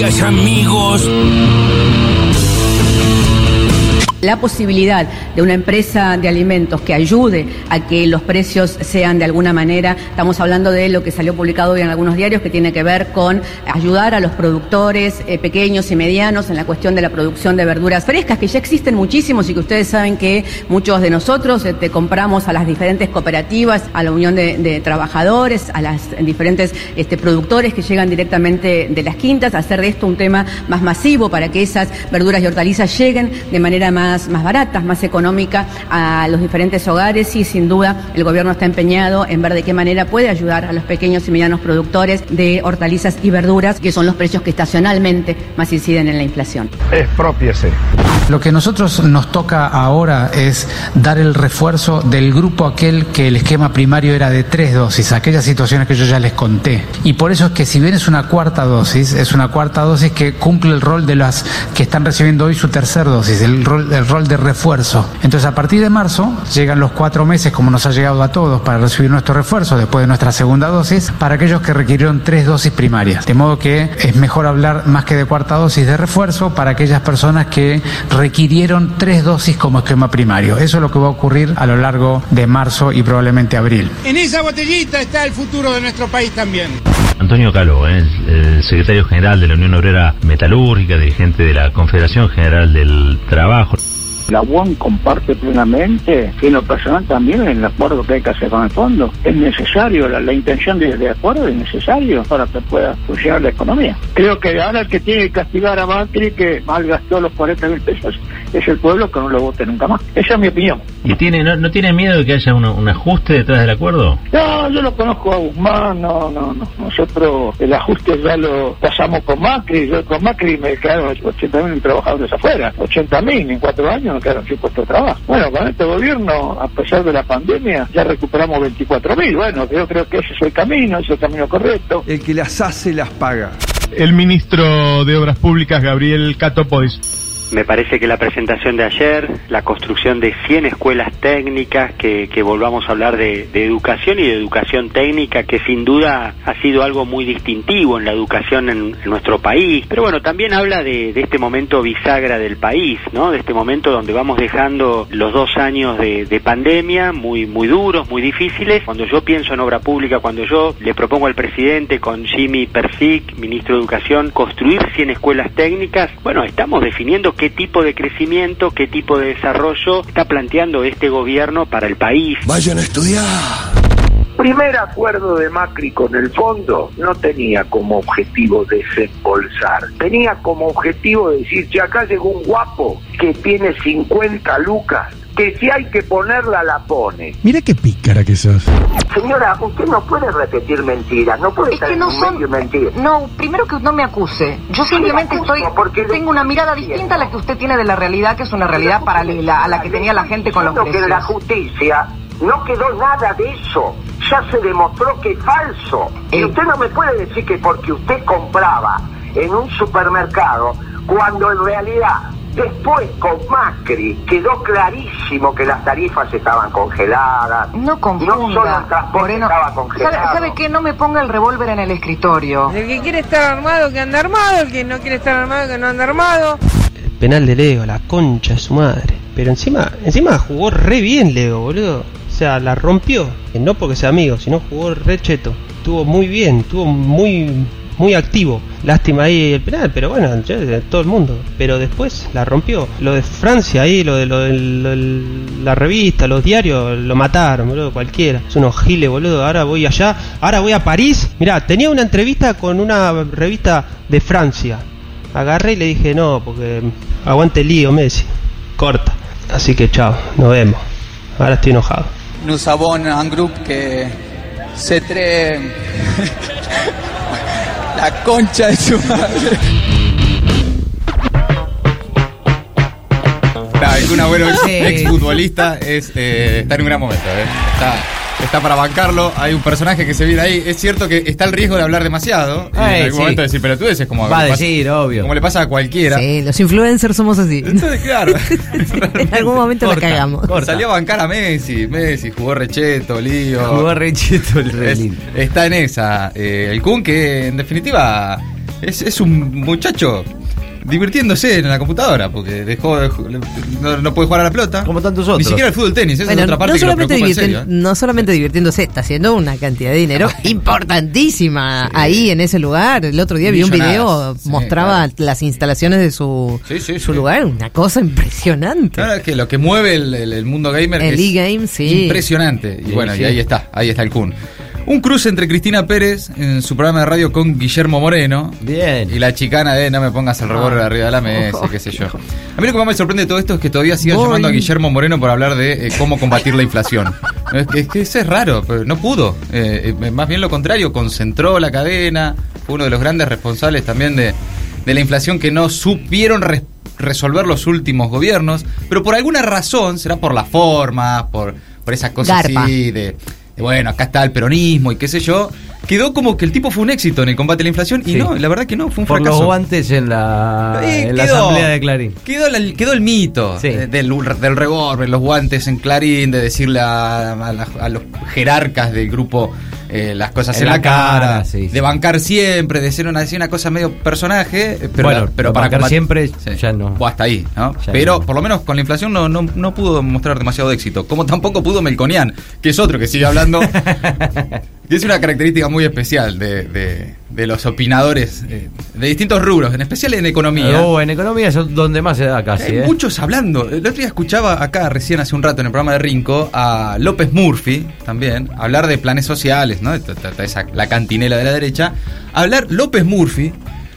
Gracias amigos la posibilidad de una empresa de alimentos que ayude a que los precios sean de alguna manera, estamos hablando de lo que salió publicado hoy en algunos diarios que tiene que ver con ayudar a los productores eh, pequeños y medianos en la cuestión de la producción de verduras frescas, que ya existen muchísimos y que ustedes saben que muchos de nosotros este, compramos a las diferentes cooperativas, a la Unión de, Trabajadores, a las diferentes este, productores que llegan directamente de las quintas, hacer de esto un tema más masivo para que esas verduras y hortalizas lleguen de manera más más, baratas, más económica a los diferentes hogares y sin duda el gobierno está empeñado en ver de qué manera puede ayudar a los pequeños y medianos productores de hortalizas y verduras, que son los precios que estacionalmente más inciden en la inflación. Expropiese. Lo que nosotros nos toca ahora es dar el refuerzo del grupo aquel que el esquema primario era de tres dosis, aquellas situaciones que yo ya les conté. Y por eso es que si bien es una cuarta dosis, es una cuarta dosis que cumple el rol de las que están recibiendo hoy su tercer dosis, el rol el rol de refuerzo. Entonces, a partir de marzo, llegan los cuatro meses, como nos ha llegado a todos, para recibir nuestro refuerzo después de nuestra segunda dosis, para aquellos que requirieron tres dosis primarias. De modo que es mejor hablar más que de cuarta dosis de refuerzo para aquellas personas que requirieron tres dosis como esquema primario. Eso es lo que va a ocurrir a lo largo de marzo y probablemente abril. En esa botellita está el futuro de nuestro país también. Antonio Caló, ¿eh? el secretario general de la Unión Obrera Metalúrgica, dirigente de la Confederación General del Trabajo. La UON comparte plenamente, y en lo personal también, el acuerdo que hay que hacer con el fondo. Es necesario, la, intención de, acuerdo es necesario para que pueda funcionar la economía. Creo que ahora el que tiene que castigar a Macri, que malgastó los 40 mil pesos, es el pueblo que no lo vote nunca más. Esa es mi opinión. ¿Y tiene, no, tiene miedo de que haya un, ajuste detrás del acuerdo? No, yo lo conozco a Guzmán, no, no, no. Nosotros el ajuste ya lo pasamos con Macri. Yo con Macri me quedaron 80 mil trabajadores afuera. 80 mil en cuatro años quedaron sin puesto de trabajo. Bueno, con este gobierno, a pesar de la pandemia, ya recuperamos 24 mil. Bueno, yo creo que ese es el camino, ese es el camino correcto. El que las hace, las paga. El ministro de Obras Públicas, Gabriel Catopois. Me parece que la presentación de ayer, la construcción de 100 escuelas técnicas, que, volvamos a hablar de, educación y de educación técnica, que sin duda ha sido algo muy distintivo en la educación en, nuestro país. Pero bueno, también habla de, este momento bisagra del país, ¿no? De este momento donde vamos dejando los dos años de, pandemia muy, muy duros, muy difíciles. Cuando yo pienso en obra pública, cuando yo le propongo al presidente con Jimmy Persic, ministro de Educación, construir 100 escuelas técnicas, bueno, estamos definiendo qué tipo de crecimiento, qué tipo de desarrollo está planteando este gobierno para el país. Vayan a estudiar primer acuerdo de Macri con el fondo no tenía como objetivo desembolsar, tenía como objetivo decir, si acá llegó un guapo que tiene 50 lucas que si hay que ponerla, la pone. Mira qué pícara que sos. Señora, usted no puede repetir mentiras, no puede es que no son... No, primero que no me acuse. Yo simplemente estoy... Porque tengo una mirada distinta a la que usted tiene de la realidad, que es una realidad paralela a la que tenía la gente con los precios. que la justicia no quedó nada de eso. Ya se demostró que es falso. Y usted no me puede decir que porque usted compraba en un supermercado, cuando en realidad Después, con Macri, quedó clarísimo que las tarifas estaban congeladas. No confunda. No solo el transporte estaba congelado. ¿Sabe, qué? No me ponga el revólver en el escritorio. El que quiere estar armado, que anda armado. El que no quiere estar armado, que no anda armado. El penal de Leo, la concha de su madre. Pero encima, encima jugó re bien Leo, boludo. Sea, la rompió. No porque sea amigo, sino jugó re cheto. Estuvo muy bien, estuvo muy muy activo. Lástima ahí el penal, pero bueno, todo el mundo. Pero después la rompió. Lo de Francia ahí, lo de, lo de, la revista, los diarios, lo mataron, boludo, cualquiera. Es unos giles, boludo. Ahora voy allá, ahora voy a París. Mirá, tenía una entrevista con una revista de Francia. Agarré y le dije, no, porque aguante el lío, Messi. Corta. Así que chao, nos vemos. Ahora estoy enojado. Nous avons un grupo que se très La concha de su madre. No, una bueno, ex futbolista es, eh, está en un gran momento. Eh. Está, está para bancarlo. Hay un personaje que se viene ahí. Es cierto que está el riesgo de hablar demasiado. en algún momento decir, pero tú dices como. Va a decir, obvio. Como le pasa a cualquiera. Sí, los influencers somos así. Entonces, claro. en algún momento la cagamos. Salió a bancar a Messi. Messi jugó recheto, lío. Jugó recheto el Está en esa. Eh, el Kun que en definitiva Es, es un muchacho divirtiéndose en la computadora, porque dejó, dejó- no, no puede jugar a la pelota. Como tantos otros. Ni siquiera el fútbol tenis, esa Bueno, es otra parte no, que lo solamente en divirtien- serio, ¿eh? no solamente divirtiéndose, está haciendo una cantidad de dinero importantísima ahí en ese lugar. El otro día vi un video, sí, mostraba las instalaciones de su, su lugar, una cosa impresionante. Claro, es que lo que mueve el, el- el mundo gamer El es sí. impresionante. Y Sí, bueno, y ahí está, ahí está el Kun. Un cruce entre Cristina Pérez en su programa de radio con Guillermo Moreno. Bien. Y la chicana de no me pongas el revólver Ah. arriba de la mesa, qué sé yo. A mí lo que más me sorprende de todo esto es que todavía sigan Voy. llamando a Guillermo Moreno por hablar de eh, cómo combatir la inflación. Es que, es que eso es raro, pero no pudo. Eh, eh, más bien lo contrario, concentró la cadena, fue uno de los grandes responsables también de, de la inflación que no supieron res- resolver los últimos gobiernos, pero por alguna razón, será por la forma, por, por esas cosas Garpa. así de, bueno, acá está el peronismo y qué sé yo, quedó como que el tipo fue un éxito en el combate a la inflación y Sí. no, la verdad que no, fue un Por fracaso. los guantes en la, Eh, en la quedó. asamblea de Clarín. Quedó, la- quedó el mito Sí. de- del, del revólver, los guantes en Clarín, de decirle a, a la- a los jerarcas del grupo eh, las cosas en, En la, la cara, cara, sí, sí. de bancar siempre, de ser una, decir una cosa medio personaje, eh, pero, Bueno, pero para bancar siempre Sí. ya no. O hasta ahí, ¿no? Ya pero no. por lo menos con la inflación no, no, no pudo mostrar demasiado éxito, como tampoco pudo Melconian, que es otro que sigue hablando. que es una característica muy especial de, de- de los opinadores eh, de distintos rubros, en especial en economía. Oh, en economía es donde más se da casi. Hay ¿eh? muchos hablando. El otro día escuchaba acá recién hace un rato en el programa de Rinco a López Murphy también hablar de planes sociales, ¿no? Esa- la cantinela de la derecha. Hablar López Murphy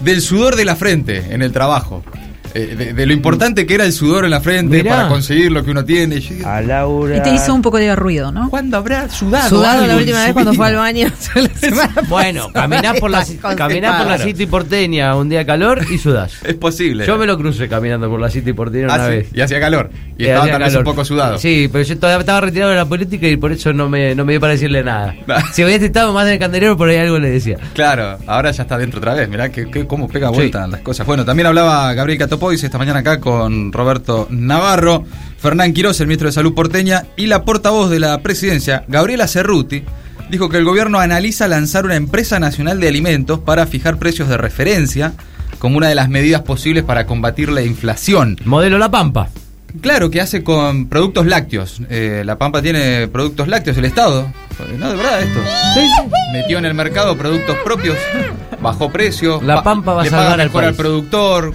del sudor de la frente en el trabajo. Eh, de, de lo importante que era el sudor en la frente Mirá. para conseguir lo que uno tiene. Y yo digo, A Laura. Y te hizo un poco de ruido, ¿no? ¿Cuándo habrá sudado? Sudado algo la última vez cuando fue al baño. Bueno, caminás por la, caminás por la City porteña un día de calor y sudás. Es posible. Yo me lo crucé caminando por la City porteña Ah, una sí, vez. Y hacía calor. Y Eh, estaba tal vez un poco sudado. Sí, pero yo todavía estaba retirado de la política y por eso no me, no me dio para decirle nada. si hubiese estado más en el candelero, por ahí algo le decía. Claro, ahora ya está dentro otra vez. Mirá que, que- cómo pega Sí. vuelta las cosas. Bueno, también hablaba Gabriel Catopois esta mañana acá con Roberto Navarro, Fernán Quirós, el ministro de Salud porteña, y la portavoz de la presidencia, Gabriela Cerruti, dijo que el gobierno analiza lanzar una empresa nacional de alimentos para fijar precios de referencia como una de las medidas posibles para combatir la inflación. Modelo La Pampa. Claro, que hace con productos lácteos. Eh, la Pampa tiene productos lácteos, el Estado. No, de verdad esto. Metió en el mercado productos propios, bajó precio. La pa- Pampa va a salvar al mejor al país. productor,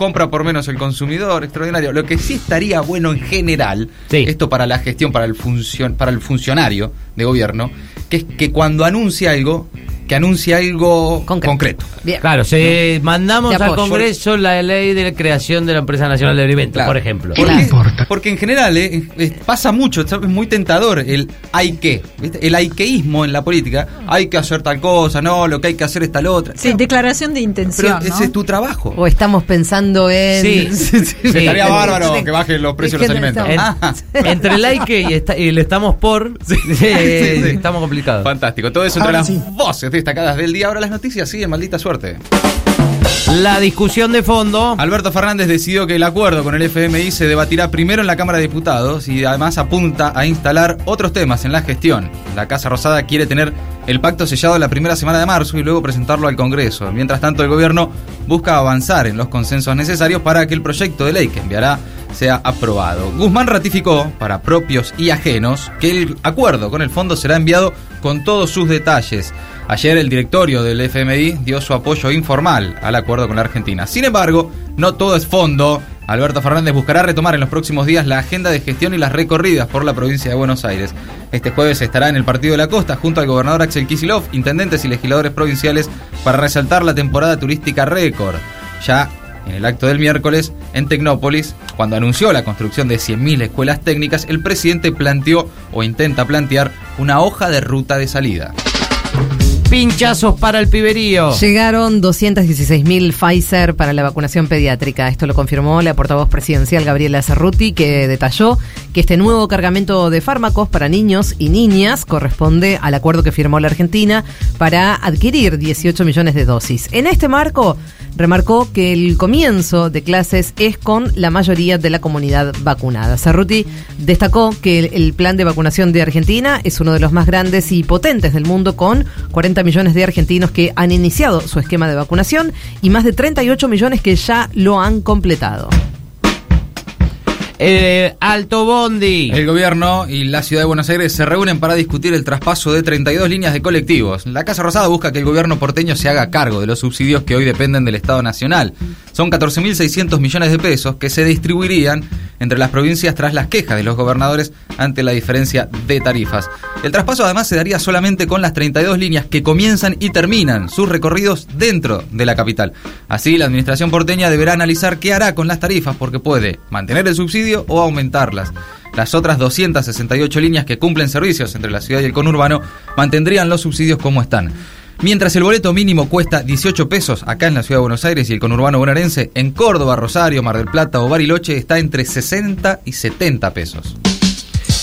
compra por menos el consumidor, extraordinario. Lo que sí estaría bueno en general, esto para la gestión, para el, funcion- para el funcionario de gobierno, que es que cuando anuncia algo, que anuncie algo concreto. Claro, se mandamos al. Congreso la ley de la creación de la Empresa Nacional de Alimentos, Claro. por ejemplo. ¿Por qué? Porque en general eh, eh, pasa mucho, es muy tentador el hay que, ¿viste? el haikeísmo en la política. Hay que hacer tal cosa, no, lo que hay que hacer es tal otra. Sí, declaración de intención. Pero ¿no? ese es tu trabajo. O estamos pensando en. Sí. Estaría bárbaro que bajen los precios de los alimentos. En- Ah. entre el like y, el estamos por, eh, sí, sí. estamos complicados. Fantástico. Todo eso entre las sí. voces destacadas del día. Ahora las noticias siguen, maldita suerte. La discusión de fondo. Alberto Fernández decidió que el acuerdo con el FMI se debatirá primero en la Cámara de Diputados y además apunta a instalar otros temas en la gestión. La Casa Rosada quiere tener el pacto sellado la primera semana de marzo y luego presentarlo al Congreso. Mientras tanto, el gobierno busca avanzar en los consensos necesarios para que el proyecto de ley que enviará sea aprobado. Guzmán ratificó, para propios y ajenos, que el acuerdo con el fondo será enviado con todos sus detalles. Ayer el directorio del FMI dio su apoyo informal al acuerdo con la Argentina. Sin embargo, no todo es fondo. Alberto Fernández buscará retomar en los próximos días la agenda de gestión y las recorridas por la provincia de Buenos Aires. Este jueves estará en el Partido de la Costa junto al gobernador Axel Kicillof, intendentes y legisladores provinciales para resaltar la temporada turística récord. Ya en el acto del miércoles, en Tecnópolis, cuando anunció la construcción de 100.000 escuelas técnicas, el presidente planteó o intenta plantear una hoja de ruta de salida. Pinchazos para el piberío. Llegaron 216.000 Pfizer para la vacunación pediátrica. Esto lo confirmó la portavoz presidencial Gabriela Cerruti, que detalló que este nuevo cargamento de fármacos para niños y niñas corresponde al acuerdo que firmó la Argentina para adquirir 18 millones de dosis. En este marco, remarcó que el comienzo de clases es con la mayoría de la comunidad vacunada. Cerruti destacó que el, el plan de vacunación de Argentina es uno de los más grandes y potentes del mundo con 40 millones de argentinos que han iniciado su esquema de vacunación y más de 38 millones que ya lo han completado. Eh, Alto Bondi. El gobierno y la ciudad de Buenos Aires se reúnen para discutir el traspaso de 32 líneas de colectivos. La Casa Rosada busca que el gobierno porteño se haga cargo de los subsidios que hoy dependen del Estado Nacional. Son 14.600 millones de pesos que se distribuirían entre las provincias tras las quejas de los gobernadores ante la diferencia de tarifas. El traspaso además se daría solamente con las 32 líneas que comienzan y terminan sus recorridos dentro de la capital. Así, la administración porteña deberá analizar qué hará con las tarifas porque puede mantener el subsidio o aumentarlas. Las otras 268 líneas que cumplen servicios entre la ciudad y el conurbano mantendrían los subsidios como están. Mientras el boleto mínimo cuesta 18 pesos acá en la ciudad de Buenos Aires y el conurbano bonaerense, en Córdoba, Rosario, Mar del Plata o Bariloche está entre 60 y 70 pesos.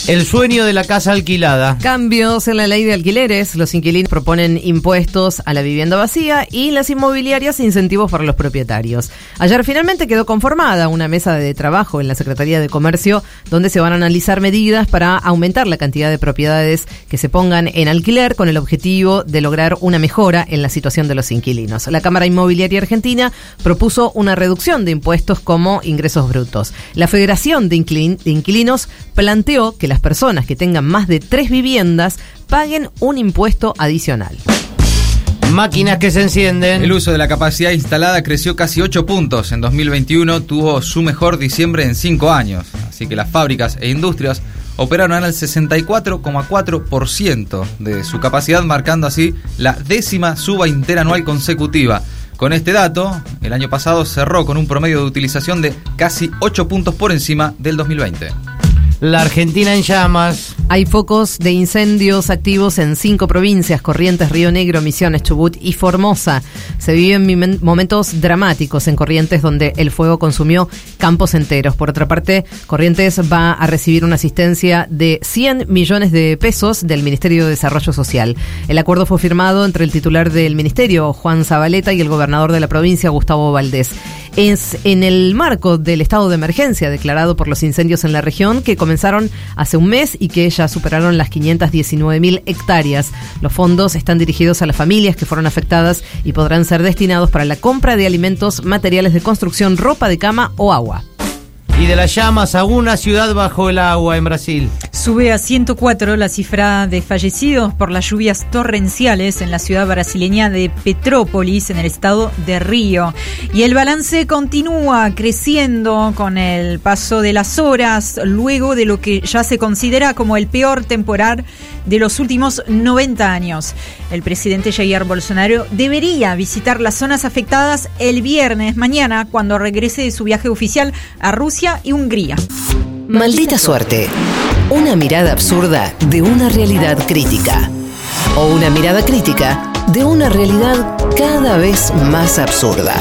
El sueño de la casa alquilada. Cambios en la ley de alquileres. Los inquilinos proponen impuestos a la vivienda vacía y las inmobiliarias incentivos para los propietarios. Ayer finalmente quedó conformada una mesa de trabajo en la Secretaría de Comercio donde se van a analizar medidas para aumentar la cantidad de propiedades que se pongan en alquiler con el objetivo de lograr una mejora en la situación de los inquilinos. La Cámara Inmobiliaria Argentina propuso una reducción de impuestos como ingresos brutos. La Federación de, Inquilin- de Inquilinos planteó que las personas que tengan más de tres viviendas paguen un impuesto adicional. Máquinas que se encienden. El uso de la capacidad instalada creció casi 8 puntos. En 2021 tuvo su mejor diciembre en 5 años. Así que las fábricas e industrias operaron al 64,4% de su capacidad, marcando así la décima suba interanual consecutiva. Con este dato, el año pasado cerró con un promedio de utilización de casi 8 puntos por encima del 2020. La Argentina en llamas. Hay focos de incendios activos en cinco provincias, Corrientes, Río Negro, Misiones, Chubut y Formosa. Se viven momentos dramáticos en Corrientes donde el fuego consumió campos enteros. Por otra parte, Corrientes va a recibir una asistencia de 100 millones de pesos del Ministerio de Desarrollo Social. El acuerdo fue firmado entre el titular del ministerio, Juan Zabaleta, y el gobernador de la provincia, Gustavo Valdés. Es en el marco del estado de emergencia declarado por los incendios en la región que comenzaron hace un mes y que ya superaron las 519 mil hectáreas. Los fondos están dirigidos a las familias que fueron afectadas y podrán ser destinados para la compra de alimentos, materiales de construcción, ropa de cama o agua. Y de las llamas a una ciudad bajo el agua en Brasil. Sube a 104 la cifra de fallecidos por las lluvias torrenciales en la ciudad brasileña de Petrópolis, en el estado de Río. Y el balance continúa creciendo con el paso de las horas, luego de lo que ya se considera como el peor temporal de los últimos 90 años. El presidente Jair Bolsonaro debería visitar las zonas afectadas el viernes mañana, cuando regrese de su viaje oficial a Rusia y Hungría. Maldita suerte. Una mirada absurda de una realidad crítica. O una mirada crítica de una realidad cada vez más absurda.